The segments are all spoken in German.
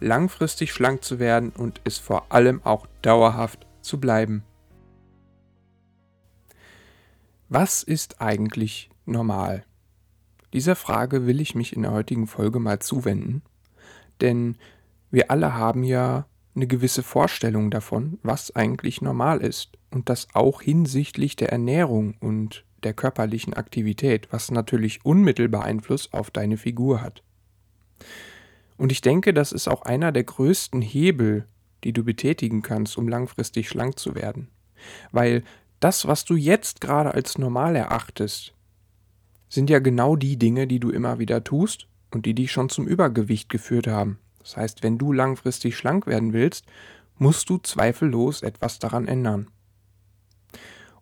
langfristig schlank zu werden und es vor allem auch dauerhaft zu bleiben. Was ist eigentlich normal? Dieser Frage will ich mich in der heutigen Folge mal zuwenden, denn wir alle haben ja eine gewisse Vorstellung davon, was eigentlich normal ist und das auch hinsichtlich der Ernährung und der körperlichen Aktivität, was natürlich unmittelbar Einfluss auf deine Figur hat. Und ich denke, das ist auch einer der größten Hebel, die du betätigen kannst, um langfristig schlank zu werden. Weil das, was du jetzt gerade als normal erachtest, sind ja genau die Dinge, die du immer wieder tust und die dich schon zum Übergewicht geführt haben. Das heißt, wenn du langfristig schlank werden willst, musst du zweifellos etwas daran ändern.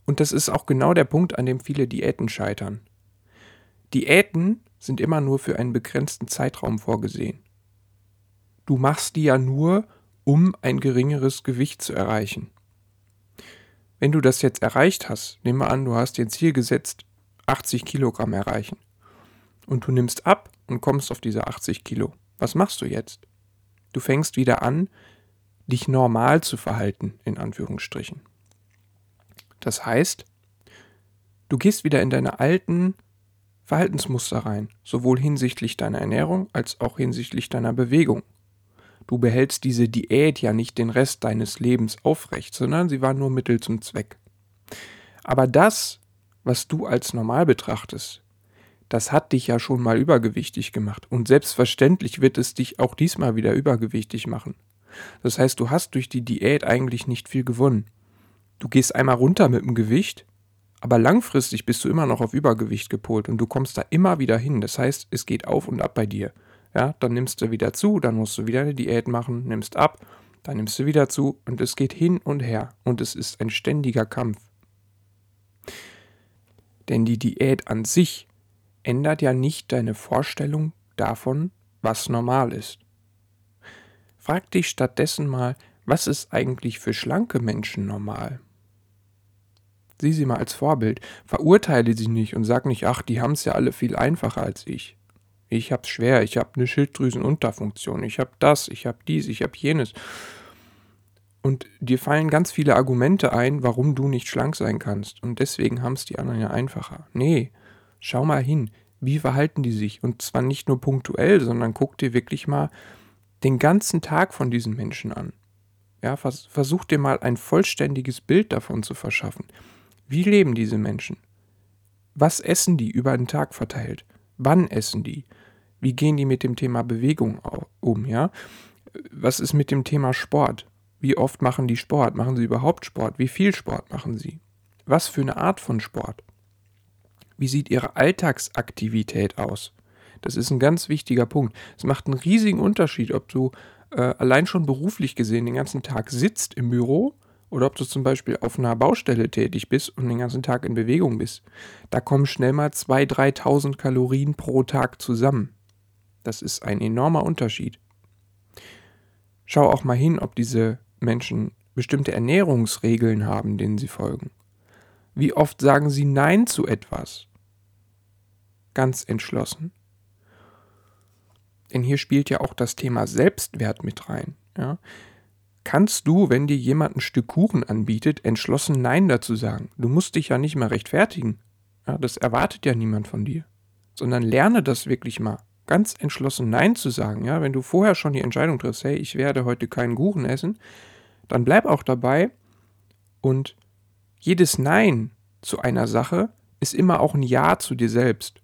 Und das ist auch genau der Punkt, an dem viele Diäten scheitern. Diäten sind immer nur für einen begrenzten Zeitraum vorgesehen. Du machst die ja nur, um ein geringeres Gewicht zu erreichen. Wenn du das jetzt erreicht hast, nehmen wir an, du hast dir Ziel gesetzt, 80 Kilogramm erreichen. Und du nimmst ab und kommst auf diese 80 Kilo. Was machst du jetzt? Du fängst wieder an, dich normal zu verhalten, in Anführungsstrichen. Das heißt, du gehst wieder in deine alten Verhaltensmuster rein, sowohl hinsichtlich deiner Ernährung als auch hinsichtlich deiner Bewegung. Du behältst diese Diät ja nicht den Rest deines Lebens aufrecht, sondern sie war nur Mittel zum Zweck. Aber das, was du als normal betrachtest, das hat dich ja schon mal übergewichtig gemacht und selbstverständlich wird es dich auch diesmal wieder übergewichtig machen. Das heißt, du hast durch die Diät eigentlich nicht viel gewonnen. Du gehst einmal runter mit dem Gewicht, aber langfristig bist du immer noch auf Übergewicht gepolt und du kommst da immer wieder hin. Das heißt, es geht auf und ab bei dir. Ja, dann nimmst du wieder zu, dann musst du wieder eine Diät machen, nimmst ab, dann nimmst du wieder zu und es geht hin und her und es ist ein ständiger Kampf. Denn die Diät an sich ändert ja nicht deine Vorstellung davon, was normal ist. Frag dich stattdessen mal, was ist eigentlich für schlanke Menschen normal? Sieh sie mal als Vorbild, verurteile sie nicht und sag nicht, ach, die haben es ja alle viel einfacher als ich. Ich hab's schwer, ich hab eine Schilddrüsenunterfunktion, ich hab das, ich hab dies, ich hab jenes. Und dir fallen ganz viele Argumente ein, warum du nicht schlank sein kannst. Und deswegen haben es die anderen ja einfacher. Nee, schau mal hin, wie verhalten die sich? Und zwar nicht nur punktuell, sondern guck dir wirklich mal den ganzen Tag von diesen Menschen an. Ja, vers versuch dir mal ein vollständiges Bild davon zu verschaffen. Wie leben diese Menschen? Was essen die über den Tag verteilt? Wann essen die? Wie gehen die mit dem Thema Bewegung um, ja? Was ist mit dem Thema Sport? Wie oft machen die Sport? Machen sie überhaupt Sport? Wie viel Sport machen sie? Was für eine Art von Sport? Wie sieht ihre Alltagsaktivität aus? Das ist ein ganz wichtiger Punkt. Es macht einen riesigen Unterschied, ob du äh, allein schon beruflich gesehen den ganzen Tag sitzt im Büro oder ob du zum Beispiel auf einer Baustelle tätig bist und den ganzen Tag in Bewegung bist, da kommen schnell mal 2.000, 3.000 Kalorien pro Tag zusammen. Das ist ein enormer Unterschied. Schau auch mal hin, ob diese Menschen bestimmte Ernährungsregeln haben, denen sie folgen. Wie oft sagen sie Nein zu etwas? Ganz entschlossen. Denn hier spielt ja auch das Thema Selbstwert mit rein. Ja? Kannst du, wenn dir jemand ein Stück Kuchen anbietet, entschlossen Nein dazu sagen. Du musst dich ja nicht mehr rechtfertigen. Ja, das erwartet ja niemand von dir. Sondern lerne das wirklich mal. Ganz entschlossen Nein zu sagen. Ja, wenn du vorher schon die Entscheidung triffst, hey, ich werde heute keinen Kuchen essen, dann bleib auch dabei. Und jedes Nein zu einer Sache ist immer auch ein Ja zu dir selbst.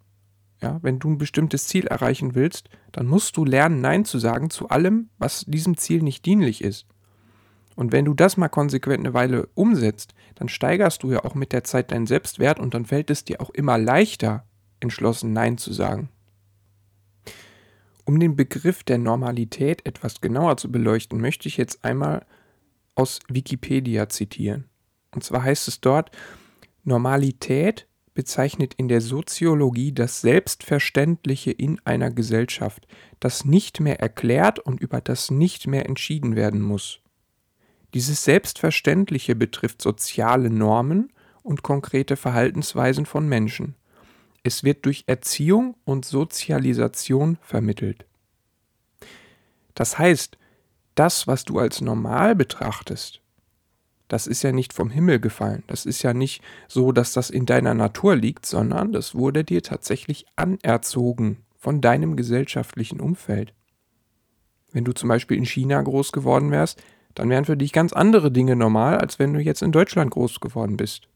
Ja, wenn du ein bestimmtes Ziel erreichen willst, dann musst du lernen, Nein zu sagen zu allem, was diesem Ziel nicht dienlich ist. Und wenn du das mal konsequent eine Weile umsetzt, dann steigerst du ja auch mit der Zeit deinen Selbstwert und dann fällt es dir auch immer leichter, entschlossen Nein zu sagen. Um den Begriff der Normalität etwas genauer zu beleuchten, möchte ich jetzt einmal aus Wikipedia zitieren. Und zwar heißt es dort, Normalität bezeichnet in der Soziologie das Selbstverständliche in einer Gesellschaft, das nicht mehr erklärt und über das nicht mehr entschieden werden muss. Dieses Selbstverständliche betrifft soziale Normen und konkrete Verhaltensweisen von Menschen. Es wird durch Erziehung und Sozialisation vermittelt. Das heißt, das, was du als normal betrachtest, das ist ja nicht vom Himmel gefallen. Das ist ja nicht so, dass das in deiner Natur liegt, sondern das wurde dir tatsächlich anerzogen von deinem gesellschaftlichen Umfeld. Wenn du zum Beispiel in China groß geworden wärst, dann wären für dich ganz andere Dinge normal, als wenn du jetzt in Deutschland groß geworden bist.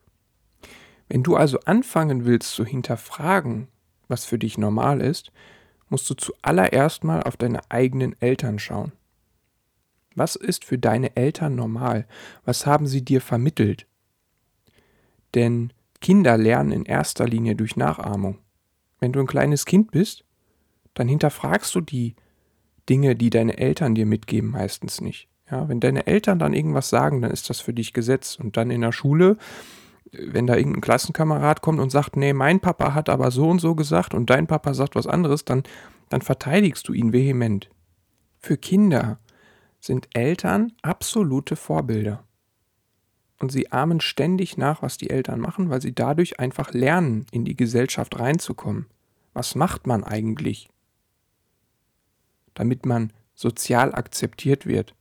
Wenn du also anfangen willst zu hinterfragen, was für dich normal ist, musst du zuallererst mal auf deine eigenen Eltern schauen. Was ist für deine Eltern normal? Was haben sie dir vermittelt? Denn Kinder lernen in erster Linie durch Nachahmung. Wenn du ein kleines Kind bist, dann hinterfragst du die Dinge, die deine Eltern dir mitgeben, meistens nicht. Ja, wenn deine Eltern dann irgendwas sagen, dann ist das für dich Gesetz. Und dann in der Schule, wenn da irgendein Klassenkamerad kommt und sagt, nee, mein Papa hat aber so und so gesagt und dein Papa sagt was anderes, dann, dann verteidigst du ihn vehement. Für Kinder sind Eltern absolute Vorbilder. Und sie ahmen ständig nach, was die Eltern machen, weil sie dadurch einfach lernen, in die Gesellschaft reinzukommen. Was macht man eigentlich? Damit man sozial akzeptiert wird.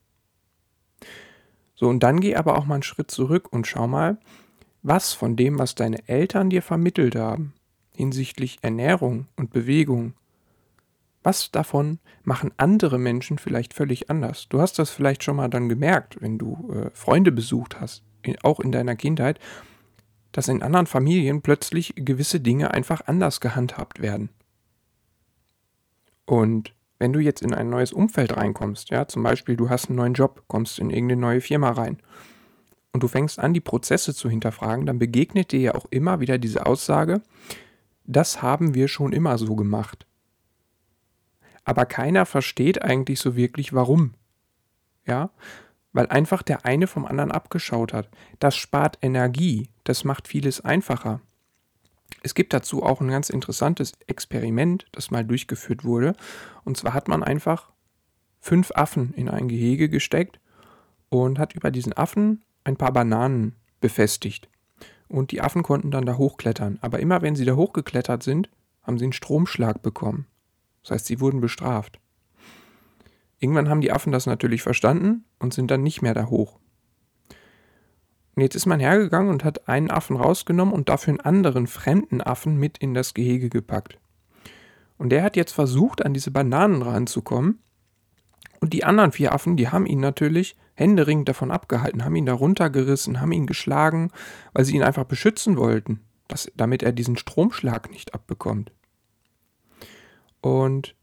So, und dann geh aber auch mal einen Schritt zurück und schau mal, was von dem, was deine Eltern dir vermittelt haben, hinsichtlich Ernährung und Bewegung, was davon machen andere Menschen vielleicht völlig anders? Du hast das vielleicht schon mal dann gemerkt, wenn du äh, Freunde besucht hast, in, auch in deiner Kindheit, dass in anderen Familien plötzlich gewisse Dinge einfach anders gehandhabt werden. Und wenn du jetzt in ein neues Umfeld reinkommst, ja, zum Beispiel du hast einen neuen Job, kommst in irgendeine neue Firma rein und du fängst an, die Prozesse zu hinterfragen, dann begegnet dir ja auch immer wieder diese Aussage, das haben wir schon immer so gemacht aber keiner versteht eigentlich so wirklich warum. Ja, weil einfach der eine vom anderen abgeschaut hat. Das spart Energie, das macht vieles einfacher. Es gibt dazu auch ein ganz interessantes Experiment, das mal durchgeführt wurde. Und zwar hat man einfach fünf Affen in ein Gehege gesteckt und hat über diesen Affen ein paar Bananen befestigt. Und die Affen konnten dann da hochklettern. Aber immer wenn sie da hochgeklettert sind, haben sie einen Stromschlag bekommen. Das heißt, sie wurden bestraft. Irgendwann haben die Affen das natürlich verstanden und sind dann nicht mehr da hoch. Und jetzt ist man hergegangen und hat einen Affen rausgenommen und dafür einen anderen fremden Affen mit in das Gehege gepackt. Und der hat jetzt versucht, an diese Bananen ranzukommen. Und die anderen vier Affen, die haben ihn natürlich händeringend davon abgehalten, haben ihn da runtergerissen, haben ihn geschlagen, weil sie ihn einfach beschützen wollten, dass, damit er diesen Stromschlag nicht abbekommt. Und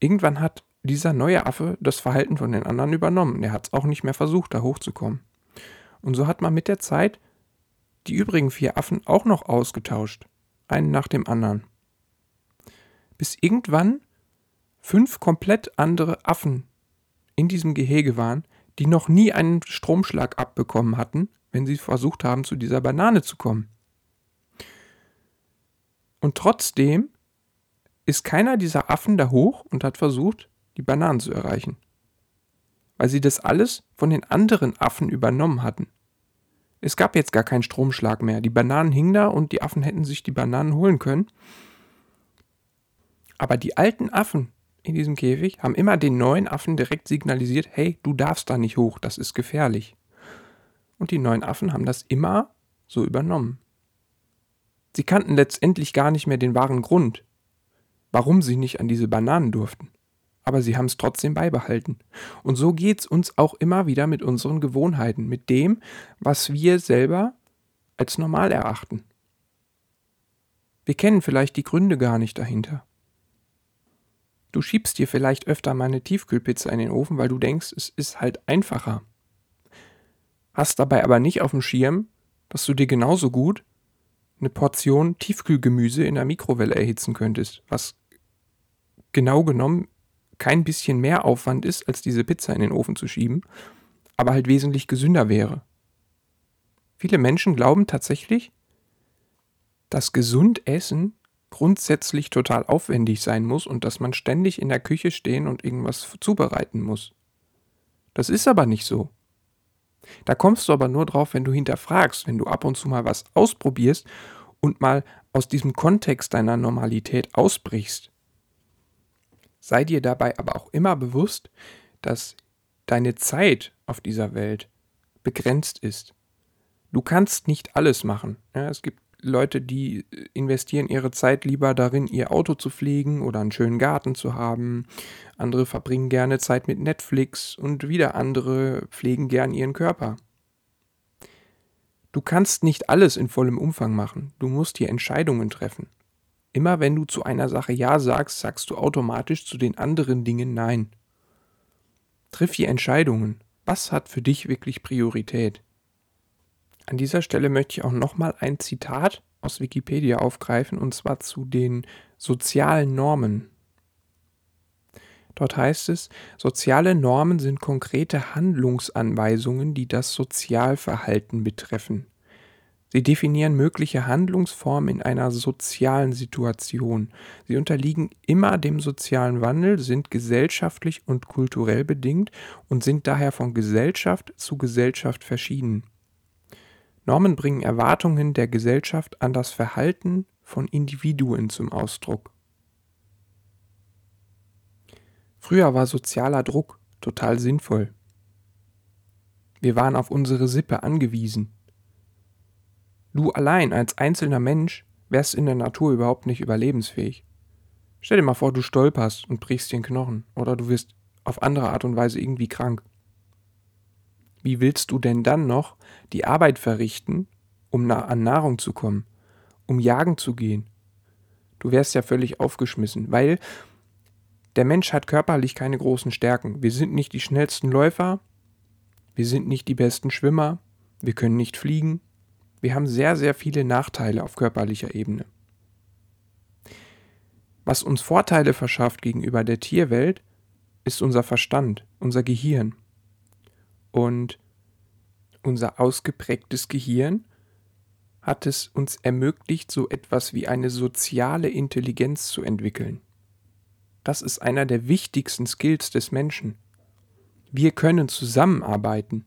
irgendwann hat dieser neue Affe das Verhalten von den anderen übernommen. Er hat es auch nicht mehr versucht, da hochzukommen. Und so hat man mit der Zeit die übrigen vier Affen auch noch ausgetauscht, einen nach dem anderen. Bis irgendwann fünf komplett andere Affen in diesem Gehege waren, die noch nie einen Stromschlag abbekommen hatten, wenn sie versucht haben, zu dieser Banane zu kommen. Und trotzdem ist keiner dieser Affen da hoch und hat versucht, die Bananen zu erreichen. Weil sie das alles von den anderen Affen übernommen hatten. Es gab jetzt gar keinen Stromschlag mehr. Die Bananen hingen da und die Affen hätten sich die Bananen holen können. Aber die alten Affen in diesem Käfig haben immer den neuen Affen direkt signalisiert, hey, du darfst da nicht hoch, das ist gefährlich. Und die neuen Affen haben das immer so übernommen. Sie kannten letztendlich gar nicht mehr den wahren Grund, warum sie nicht an diese Bananen durften. Aber sie haben es trotzdem beibehalten. Und so geht es uns auch immer wieder mit unseren Gewohnheiten, mit dem, was wir selber als normal erachten. Wir kennen vielleicht die Gründe gar nicht dahinter. Du schiebst dir vielleicht öfter mal eine Tiefkühlpizza in den Ofen, weil du denkst, es ist halt einfacher. Hast dabei aber nicht auf dem Schirm, dass du dir genauso gut eine Portion Tiefkühlgemüse in der Mikrowelle erhitzen könntest, was genau genommen kein bisschen mehr Aufwand ist, als diese Pizza in den Ofen zu schieben, aber halt wesentlich gesünder wäre. Viele Menschen glauben tatsächlich, dass gesund Essen grundsätzlich total aufwendig sein muss und dass man ständig in der Küche stehen und irgendwas zubereiten muss. Das ist aber nicht so. Da kommst du aber nur drauf, wenn du hinterfragst, wenn du ab und zu mal was ausprobierst und mal aus diesem Kontext deiner Normalität ausbrichst. Sei dir dabei aber auch immer bewusst, dass deine Zeit auf dieser Welt begrenzt ist. Du kannst nicht alles machen. Ja, es gibt Leute, die investieren ihre Zeit lieber darin, ihr Auto zu pflegen oder einen schönen Garten zu haben. Andere verbringen gerne Zeit mit Netflix und wieder andere pflegen gern ihren Körper. Du kannst nicht alles in vollem Umfang machen. Du musst hier Entscheidungen treffen. Immer wenn du zu einer Sache Ja sagst, sagst du automatisch zu den anderen Dingen Nein. Triff hier Entscheidungen. Was hat für dich wirklich Priorität? An dieser Stelle möchte ich auch nochmal ein Zitat aus Wikipedia aufgreifen, und zwar zu den sozialen Normen. Dort heißt es, soziale Normen sind konkrete Handlungsanweisungen, die das Sozialverhalten betreffen. Sie definieren mögliche Handlungsformen in einer sozialen Situation. Sie unterliegen immer dem sozialen Wandel, sind gesellschaftlich und kulturell bedingt und sind daher von Gesellschaft zu Gesellschaft verschieden. Normen bringen Erwartungen der Gesellschaft an das Verhalten von Individuen zum Ausdruck. Früher war sozialer Druck total sinnvoll. Wir waren auf unsere Sippe angewiesen. Du allein als einzelner Mensch wärst in der Natur überhaupt nicht überlebensfähig. Stell dir mal vor, du stolperst und brichst den Knochen oder du wirst auf andere Art und Weise irgendwie krank. Wie willst du denn dann noch die Arbeit verrichten, um an Nahrung zu kommen, um jagen zu gehen? Du wärst ja völlig aufgeschmissen, weil der Mensch hat körperlich keine großen Stärken. Wir sind nicht die schnellsten Läufer, wir sind nicht die besten Schwimmer, wir können nicht fliegen. Wir haben sehr, sehr viele Nachteile auf körperlicher Ebene. Was uns Vorteile verschafft gegenüber der Tierwelt, ist unser Verstand, unser Gehirn. Und unser ausgeprägtes Gehirn hat es uns ermöglicht, so etwas wie eine soziale Intelligenz zu entwickeln. Das ist einer der wichtigsten Skills des Menschen. Wir können zusammenarbeiten.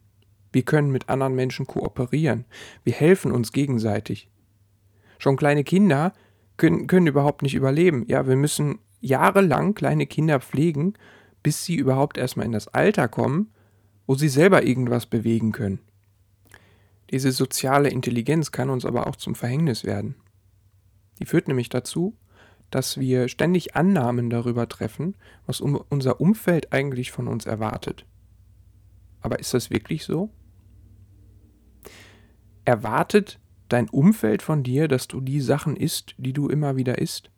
Wir können mit anderen Menschen kooperieren. Wir helfen uns gegenseitig. Schon kleine Kinder können, können überhaupt nicht überleben. Ja, wir müssen jahrelang kleine Kinder pflegen, bis sie überhaupt erstmal in das Alter kommen, wo sie selber irgendwas bewegen können. Diese soziale Intelligenz kann uns aber auch zum Verhängnis werden. Die führt nämlich dazu, dass wir ständig Annahmen darüber treffen, was unser Umfeld eigentlich von uns erwartet. Aber ist das wirklich so? Erwartet dein Umfeld von dir, dass du die Sachen isst, die du immer wieder isst?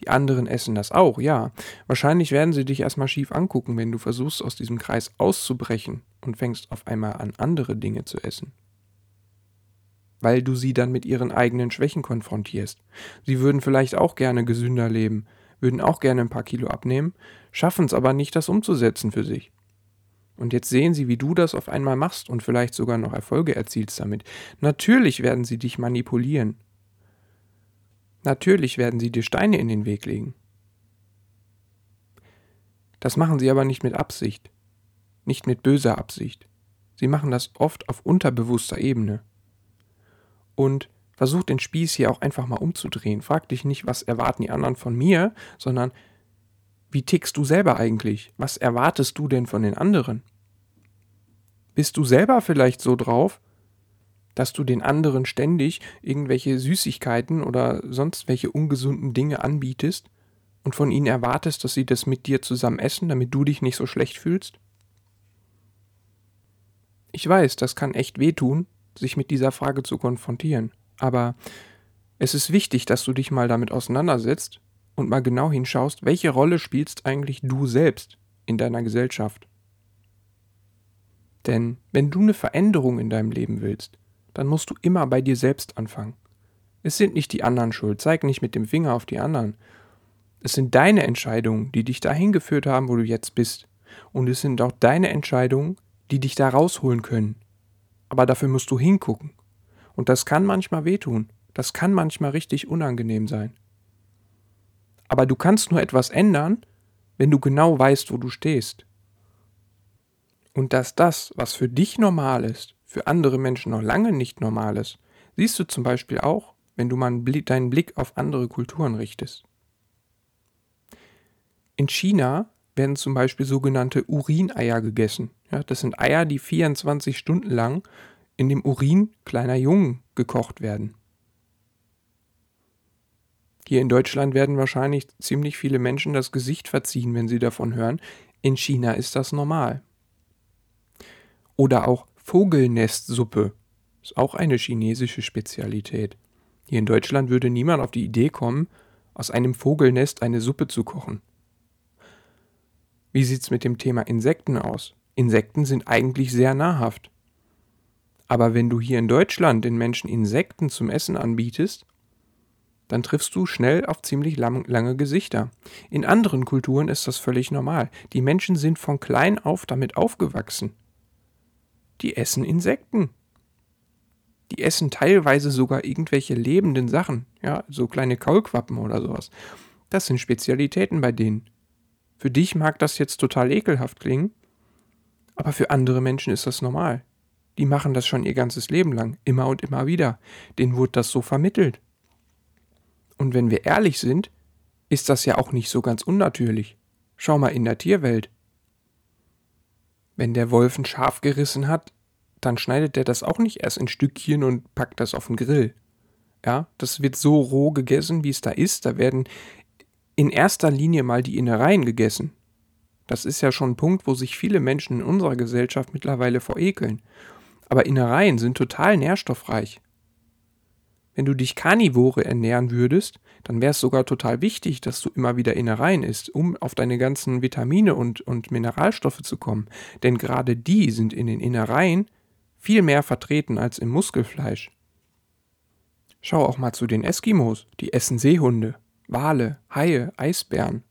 Die anderen essen das auch, ja. Wahrscheinlich werden sie dich erstmal schief angucken, wenn du versuchst, aus diesem Kreis auszubrechen und fängst auf einmal an, andere Dinge zu essen. Weil du sie dann mit ihren eigenen Schwächen konfrontierst. Sie würden vielleicht auch gerne gesünder leben, würden auch gerne ein paar Kilo abnehmen, schaffen es aber nicht, das umzusetzen für sich. Und jetzt sehen sie, wie du das auf einmal machst und vielleicht sogar noch Erfolge erzielst damit. Natürlich werden sie dich manipulieren Natürlich werden sie dir Steine in den Weg legen. Das machen sie aber nicht mit Absicht, nicht mit böser Absicht. Sie machen das oft auf unterbewusster Ebene. Und versuch den Spieß hier auch einfach mal umzudrehen. Frag dich nicht, was erwarten die anderen von mir, sondern wie tickst du selber eigentlich? Was erwartest du denn von den anderen? Bist du selber vielleicht so drauf, dass du den anderen ständig irgendwelche Süßigkeiten oder sonst welche ungesunden Dinge anbietest und von ihnen erwartest, dass sie das mit dir zusammen essen, damit du dich nicht so schlecht fühlst? Ich weiß, das kann echt wehtun, sich mit dieser Frage zu konfrontieren, aber es ist wichtig, dass du dich mal damit auseinandersetzt und mal genau hinschaust, welche Rolle spielst eigentlich du selbst in deiner Gesellschaft. Denn wenn du eine Veränderung in deinem Leben willst, dann musst du immer bei dir selbst anfangen. Es sind nicht die anderen schuld, zeig nicht mit dem Finger auf die anderen. Es sind deine Entscheidungen, die dich dahin geführt haben, wo du jetzt bist. Und es sind auch deine Entscheidungen, die dich da rausholen können. Aber dafür musst du hingucken. Und das kann manchmal wehtun. Das kann manchmal richtig unangenehm sein. Aber du kannst nur etwas ändern, wenn du genau weißt, wo du stehst. Und dass das, was für dich normal ist, für andere Menschen noch lange nicht normal ist, siehst du zum Beispiel auch, wenn du mal deinen Blick auf andere Kulturen richtest. In China werden zum Beispiel sogenannte Urineier gegessen. Ja, das sind Eier, die 24 Stunden lang in dem Urin kleiner Jungen gekocht werden. Hier in Deutschland werden wahrscheinlich ziemlich viele Menschen das Gesicht verziehen, wenn sie davon hören. In China ist das normal. Oder auch Vogelnestsuppe. Ist auch eine chinesische Spezialität. Hier in Deutschland würde niemand auf die Idee kommen, aus einem Vogelnest eine Suppe zu kochen. Wie sieht's mit dem Thema Insekten aus? Insekten sind eigentlich sehr nahrhaft. Aber wenn du hier in Deutschland den Menschen Insekten zum Essen anbietest, dann triffst du schnell auf ziemlich lang, lange Gesichter. In anderen Kulturen ist das völlig normal. Die Menschen sind von klein auf damit aufgewachsen. Die essen Insekten. Die essen teilweise sogar irgendwelche lebenden Sachen, ja, so kleine Kaulquappen oder sowas. Das sind Spezialitäten bei denen. Für dich mag das jetzt total ekelhaft klingen, aber für andere Menschen ist das normal. Die machen das schon ihr ganzes Leben lang, immer und immer wieder. Denen wurde das so vermittelt. Und wenn wir ehrlich sind, ist das ja auch nicht so ganz unnatürlich. Schau mal in der Tierwelt. Wenn der Wolf ein Schaf gerissen hat, dann schneidet er das auch nicht erst in Stückchen und packt das auf den Grill. Ja, das wird so roh gegessen, wie es da ist. Da werden in erster Linie mal die Innereien gegessen. Das ist ja schon ein Punkt, wo sich viele Menschen in unserer Gesellschaft mittlerweile verekeln. Aber Innereien sind total nährstoffreich. Wenn du dich karnivore ernähren würdest, dann wäre es sogar total wichtig, dass du immer wieder Innereien isst, um auf deine ganzen Vitamine und, und Mineralstoffe zu kommen. Denn gerade die sind in den Innereien viel mehr vertreten als im Muskelfleisch. Schau auch mal zu den Eskimos, die essen Seehunde. Wale, Haie, Eisbären.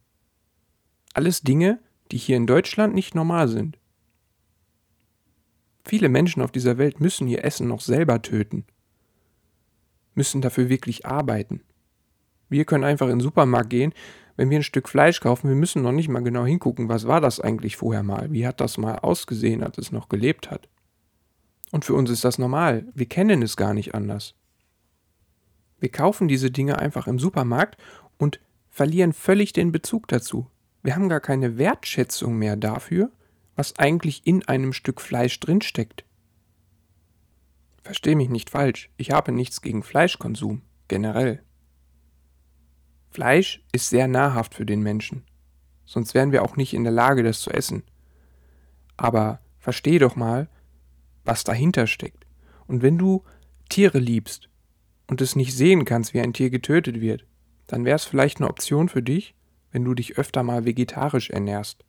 Alles Dinge, die hier in Deutschland nicht normal sind. Viele Menschen auf dieser Welt müssen ihr Essen noch selber töten, müssen dafür wirklich arbeiten. Wir können einfach in den Supermarkt gehen, wenn wir ein Stück Fleisch kaufen, wir müssen noch nicht mal genau hingucken, was war das eigentlich vorher mal, wie hat das mal ausgesehen, als es noch gelebt hat. Und für uns ist das normal, wir kennen es gar nicht anders. Wir kaufen diese Dinge einfach im Supermarkt und verlieren völlig den Bezug dazu. Wir haben gar keine Wertschätzung mehr dafür, was eigentlich in einem Stück Fleisch drinsteckt. Versteh mich nicht falsch, ich habe nichts gegen Fleischkonsum, generell. Fleisch ist sehr nahrhaft für den Menschen, sonst wären wir auch nicht in der Lage, das zu essen. Aber versteh doch mal, was dahinter steckt. Und wenn du Tiere liebst und es nicht sehen kannst, wie ein Tier getötet wird, dann wäre es vielleicht eine Option für dich, wenn du dich öfter mal vegetarisch ernährst.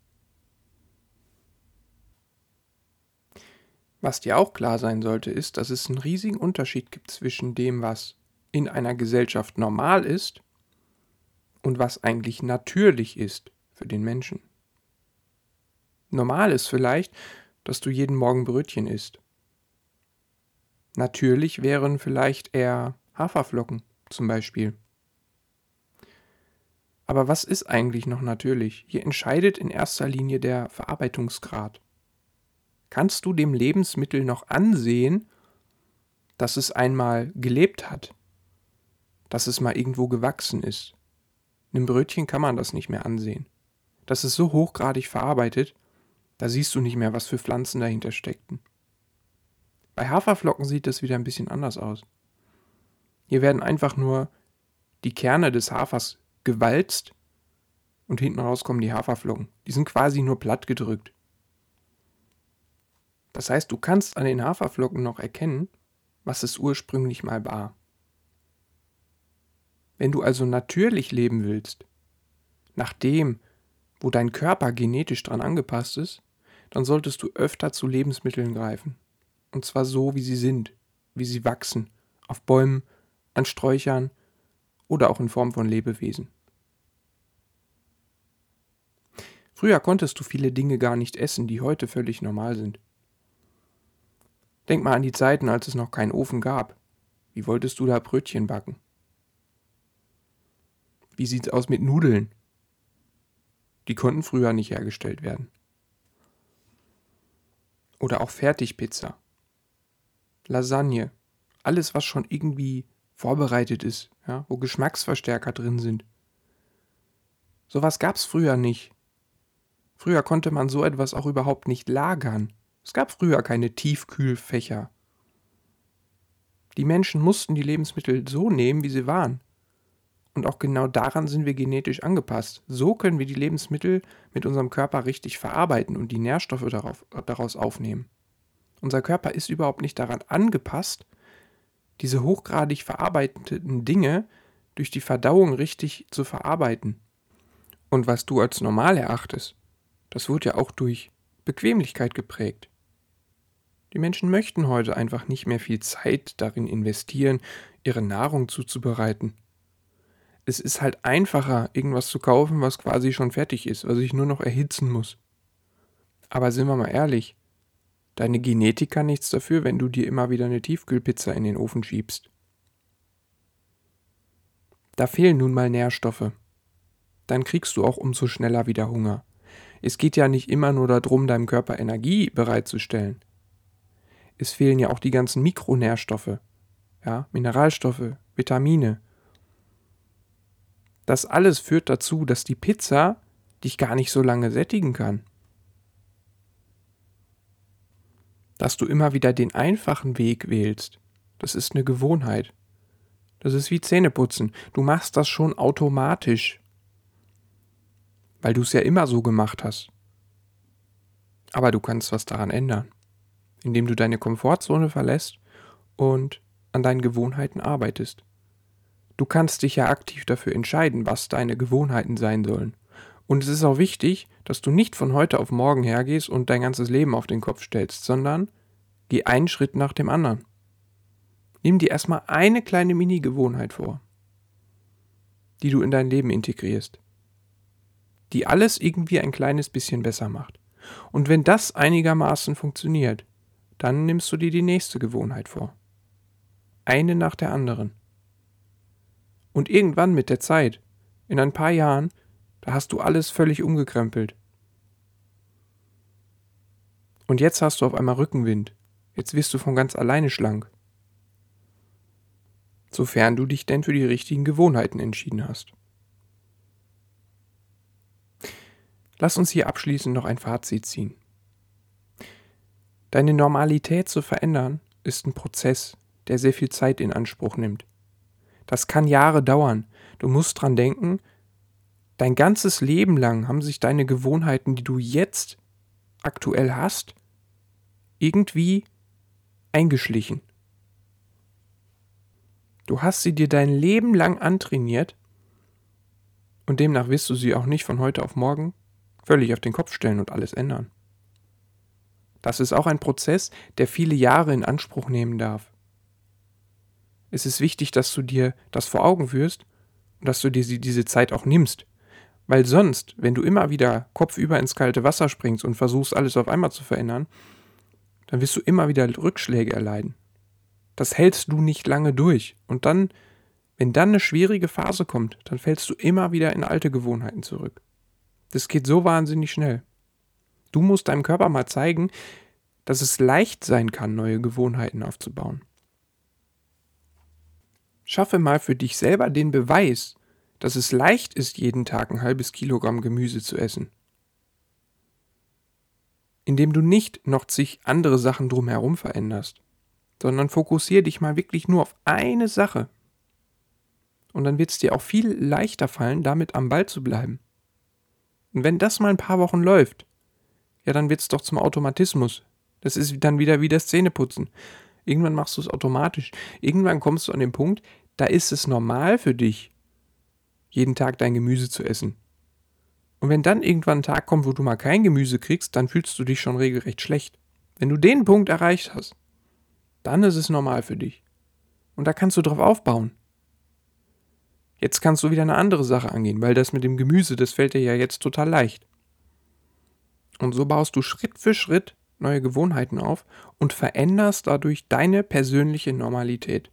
Was dir auch klar sein sollte, ist, dass es einen riesigen Unterschied gibt zwischen dem, was in einer Gesellschaft normal ist und was eigentlich natürlich ist für den Menschen. Normal ist vielleicht, dass du jeden Morgen Brötchen isst. Natürlich wären vielleicht eher Haferflocken zum Beispiel. Aber was ist eigentlich noch natürlich? Hier entscheidet in erster Linie der Verarbeitungsgrad. Kannst du dem Lebensmittel noch ansehen, dass es einmal gelebt hat, dass es mal irgendwo gewachsen ist? Einem Brötchen kann man das nicht mehr ansehen. Das ist so hochgradig verarbeitet, da siehst du nicht mehr, was für Pflanzen dahinter steckten. Bei Haferflocken sieht das wieder ein bisschen anders aus. Hier werden einfach nur die Kerne des Hafers gewalzt und hinten raus kommen die Haferflocken. Die sind quasi nur platt gedrückt. Das heißt, du kannst an den Haferflocken noch erkennen, was es ursprünglich mal war. Wenn du also natürlich leben willst, nach dem, wo dein Körper genetisch dran angepasst ist, dann solltest du öfter zu Lebensmitteln greifen. Und zwar so, wie sie sind, wie sie wachsen, auf Bäumen, an Sträuchern oder auch in Form von Lebewesen. Früher konntest du viele Dinge gar nicht essen, die heute völlig normal sind. Denk mal an die Zeiten, als es noch keinen Ofen gab. Wie wolltest du da Brötchen backen? Wie sieht's aus mit Nudeln? Die konnten früher nicht hergestellt werden. Oder auch Fertigpizza. Lasagne. Alles, was schon irgendwie vorbereitet ist, ja, wo Geschmacksverstärker drin sind. Sowas gab's früher nicht. Früher konnte man so etwas auch überhaupt nicht lagern. Es gab früher keine Tiefkühlfächer. Die Menschen mussten die Lebensmittel so nehmen, wie sie waren. Und auch genau daran sind wir genetisch angepasst. So können wir die Lebensmittel mit unserem Körper richtig verarbeiten und die Nährstoffe darauf, daraus aufnehmen. Unser Körper ist überhaupt nicht daran angepasst, diese hochgradig verarbeiteten Dinge durch die Verdauung richtig zu verarbeiten. Und was du als normal erachtest, das wird ja auch durch Bequemlichkeit geprägt. Die Menschen möchten heute einfach nicht mehr viel Zeit darin investieren, ihre Nahrung zuzubereiten. Es ist halt einfacher, irgendwas zu kaufen, was quasi schon fertig ist, was ich nur noch erhitzen muss. Aber sind wir mal ehrlich, deine Genetik kann nichts dafür, wenn du dir immer wieder eine Tiefkühlpizza in den Ofen schiebst. Da fehlen nun mal Nährstoffe. Dann kriegst du auch umso schneller wieder Hunger. Es geht ja nicht immer nur darum, deinem Körper Energie bereitzustellen es fehlen ja auch die ganzen Mikronährstoffe, ja, Mineralstoffe, Vitamine. Das alles führt dazu, dass die Pizza dich gar nicht so lange sättigen kann. Dass du immer wieder den einfachen Weg wählst, das ist eine Gewohnheit. Das ist wie Zähneputzen. Du machst das schon automatisch, weil du es ja immer so gemacht hast. Aber du kannst was daran ändern indem du deine Komfortzone verlässt und an deinen Gewohnheiten arbeitest. Du kannst dich ja aktiv dafür entscheiden, was deine Gewohnheiten sein sollen. Und es ist auch wichtig, dass du nicht von heute auf morgen hergehst und dein ganzes Leben auf den Kopf stellst, sondern geh einen Schritt nach dem anderen. Nimm dir erstmal eine kleine Mini-Gewohnheit vor, die du in dein Leben integrierst, die alles irgendwie ein kleines bisschen besser macht. Und wenn das einigermaßen funktioniert, dann nimmst du dir die nächste Gewohnheit vor. Eine nach der anderen. Und irgendwann mit der Zeit, in ein paar Jahren, da hast du alles völlig umgekrempelt. Und jetzt hast du auf einmal Rückenwind. Jetzt wirst du von ganz alleine schlank. Sofern du dich denn für die richtigen Gewohnheiten entschieden hast. Lass uns hier abschließend noch ein Fazit ziehen. Deine Normalität zu verändern ist ein Prozess, der sehr viel Zeit in Anspruch nimmt. Das kann Jahre dauern. Du musst dran denken, dein ganzes Leben lang haben sich deine Gewohnheiten, die du jetzt aktuell hast, irgendwie eingeschlichen. Du hast sie dir dein Leben lang antrainiert und demnach wirst du sie auch nicht von heute auf morgen völlig auf den Kopf stellen und alles ändern. Das ist auch ein Prozess, der viele Jahre in Anspruch nehmen darf. Es ist wichtig, dass du dir das vor Augen führst und dass du dir diese Zeit auch nimmst. Weil sonst, wenn du immer wieder kopfüber ins kalte Wasser springst und versuchst, alles auf einmal zu verändern, dann wirst du immer wieder Rückschläge erleiden. Das hältst du nicht lange durch. Und dann, wenn dann eine schwierige Phase kommt, dann fällst du immer wieder in alte Gewohnheiten zurück. Das geht so wahnsinnig schnell. Du musst deinem Körper mal zeigen, dass es leicht sein kann, neue Gewohnheiten aufzubauen. Schaffe mal für dich selber den Beweis, dass es leicht ist, jeden Tag ein halbes Kilogramm Gemüse zu essen. Indem du nicht noch zig andere Sachen drumherum veränderst, sondern fokussiere dich mal wirklich nur auf eine Sache. Und dann wird es dir auch viel leichter fallen, damit am Ball zu bleiben. Und wenn das mal ein paar Wochen läuft, ja, dann wird es doch zum Automatismus. Das ist dann wieder wie das Zähneputzen. Irgendwann machst du es automatisch. Irgendwann kommst du an den Punkt, da ist es normal für dich, jeden Tag dein Gemüse zu essen. Und wenn dann irgendwann ein Tag kommt, wo du mal kein Gemüse kriegst, dann fühlst du dich schon regelrecht schlecht. Wenn du den Punkt erreicht hast, dann ist es normal für dich. Und da kannst du drauf aufbauen. Jetzt kannst du wieder eine andere Sache angehen, weil das mit dem Gemüse, das fällt dir ja jetzt total leicht. Und so baust du Schritt für Schritt neue Gewohnheiten auf und veränderst dadurch deine persönliche Normalität.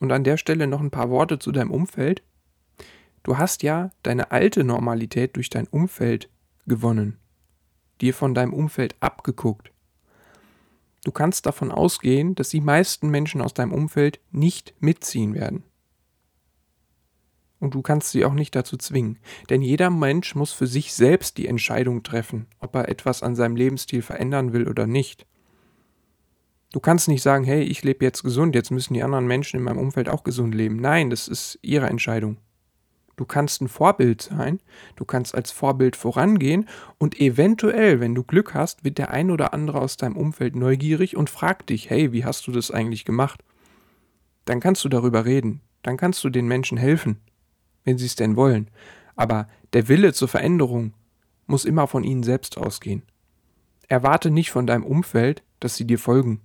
Und an der Stelle noch ein paar Worte zu deinem Umfeld. Du hast ja deine alte Normalität durch dein Umfeld gewonnen, dir von deinem Umfeld abgeguckt. Du kannst davon ausgehen, dass die meisten Menschen aus deinem Umfeld nicht mitziehen werden. Und du kannst sie auch nicht dazu zwingen. Denn jeder Mensch muss für sich selbst die Entscheidung treffen, ob er etwas an seinem Lebensstil verändern will oder nicht. Du kannst nicht sagen, hey, ich lebe jetzt gesund, jetzt müssen die anderen Menschen in meinem Umfeld auch gesund leben. Nein, das ist ihre Entscheidung. Du kannst ein Vorbild sein, du kannst als Vorbild vorangehen und eventuell, wenn du Glück hast, wird der ein oder andere aus deinem Umfeld neugierig und fragt dich, hey, wie hast du das eigentlich gemacht? Dann kannst du darüber reden, dann kannst du den Menschen helfen, wenn sie es denn wollen. Aber der Wille zur Veränderung muss immer von ihnen selbst ausgehen. Erwarte nicht von deinem Umfeld, dass sie dir folgen.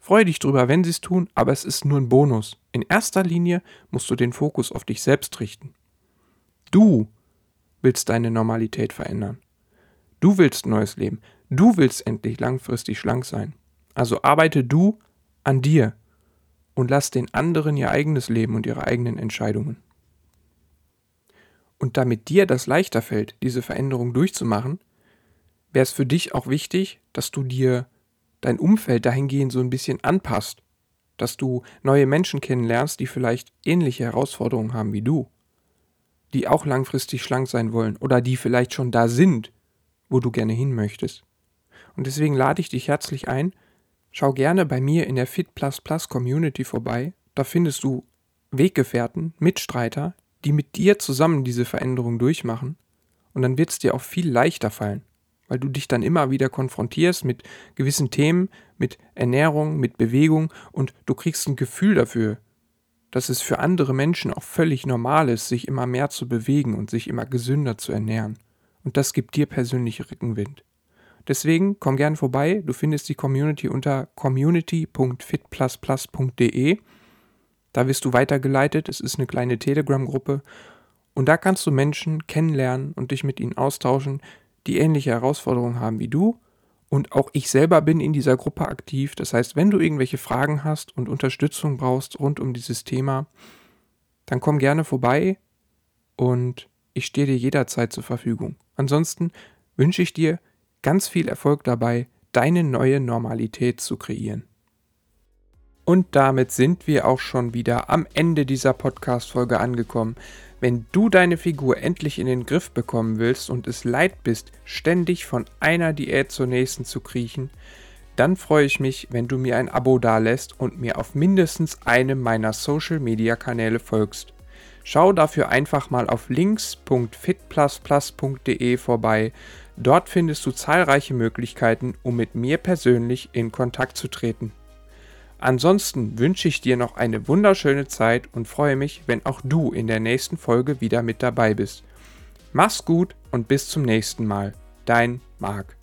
Freue dich drüber, wenn sie es tun, aber es ist nur ein Bonus. In erster Linie musst du den Fokus auf dich selbst richten. Du willst deine Normalität verändern. Du willst neues Leben. Du willst endlich langfristig schlank sein. Also arbeite du an dir und lass den anderen ihr eigenes Leben und ihre eigenen Entscheidungen. Und damit dir das leichter fällt, diese Veränderung durchzumachen, wäre es für dich auch wichtig, dass du dir dein Umfeld dahingehend so ein bisschen anpasst, dass du neue Menschen kennenlernst, die vielleicht ähnliche Herausforderungen haben wie du die auch langfristig schlank sein wollen oder die vielleicht schon da sind, wo du gerne hin möchtest. Und deswegen lade ich dich herzlich ein, schau gerne bei mir in der Fit Community vorbei. Da findest du Weggefährten, Mitstreiter, die mit dir zusammen diese Veränderung durchmachen. Und dann wird es dir auch viel leichter fallen, weil du dich dann immer wieder konfrontierst mit gewissen Themen, mit Ernährung, mit Bewegung und du kriegst ein Gefühl dafür, dass es für andere Menschen auch völlig normal ist, sich immer mehr zu bewegen und sich immer gesünder zu ernähren. Und das gibt dir persönlich Rückenwind. Deswegen komm gern vorbei. Du findest die Community unter community.fitplusplus.de. Da wirst du weitergeleitet. Es ist eine kleine Telegram-Gruppe. Und da kannst du Menschen kennenlernen und dich mit ihnen austauschen, die ähnliche Herausforderungen haben wie du und auch ich selber bin in dieser Gruppe aktiv. Das heißt, wenn du irgendwelche Fragen hast und Unterstützung brauchst rund um dieses Thema, dann komm gerne vorbei und ich stehe dir jederzeit zur Verfügung. Ansonsten wünsche ich dir ganz viel Erfolg dabei, deine neue Normalität zu kreieren. Und damit sind wir auch schon wieder am Ende dieser Podcast-Folge angekommen. Wenn du deine Figur endlich in den Griff bekommen willst und es leid bist, ständig von einer Diät zur nächsten zu kriechen, dann freue ich mich, wenn du mir ein Abo dalässt und mir auf mindestens einem meiner Social Media Kanäle folgst. Schau dafür einfach mal auf links.fitplusplus.de vorbei. Dort findest du zahlreiche Möglichkeiten, um mit mir persönlich in Kontakt zu treten. Ansonsten wünsche ich dir noch eine wunderschöne Zeit und freue mich, wenn auch du in der nächsten Folge wieder mit dabei bist. Mach's gut und bis zum nächsten Mal. Dein Marc.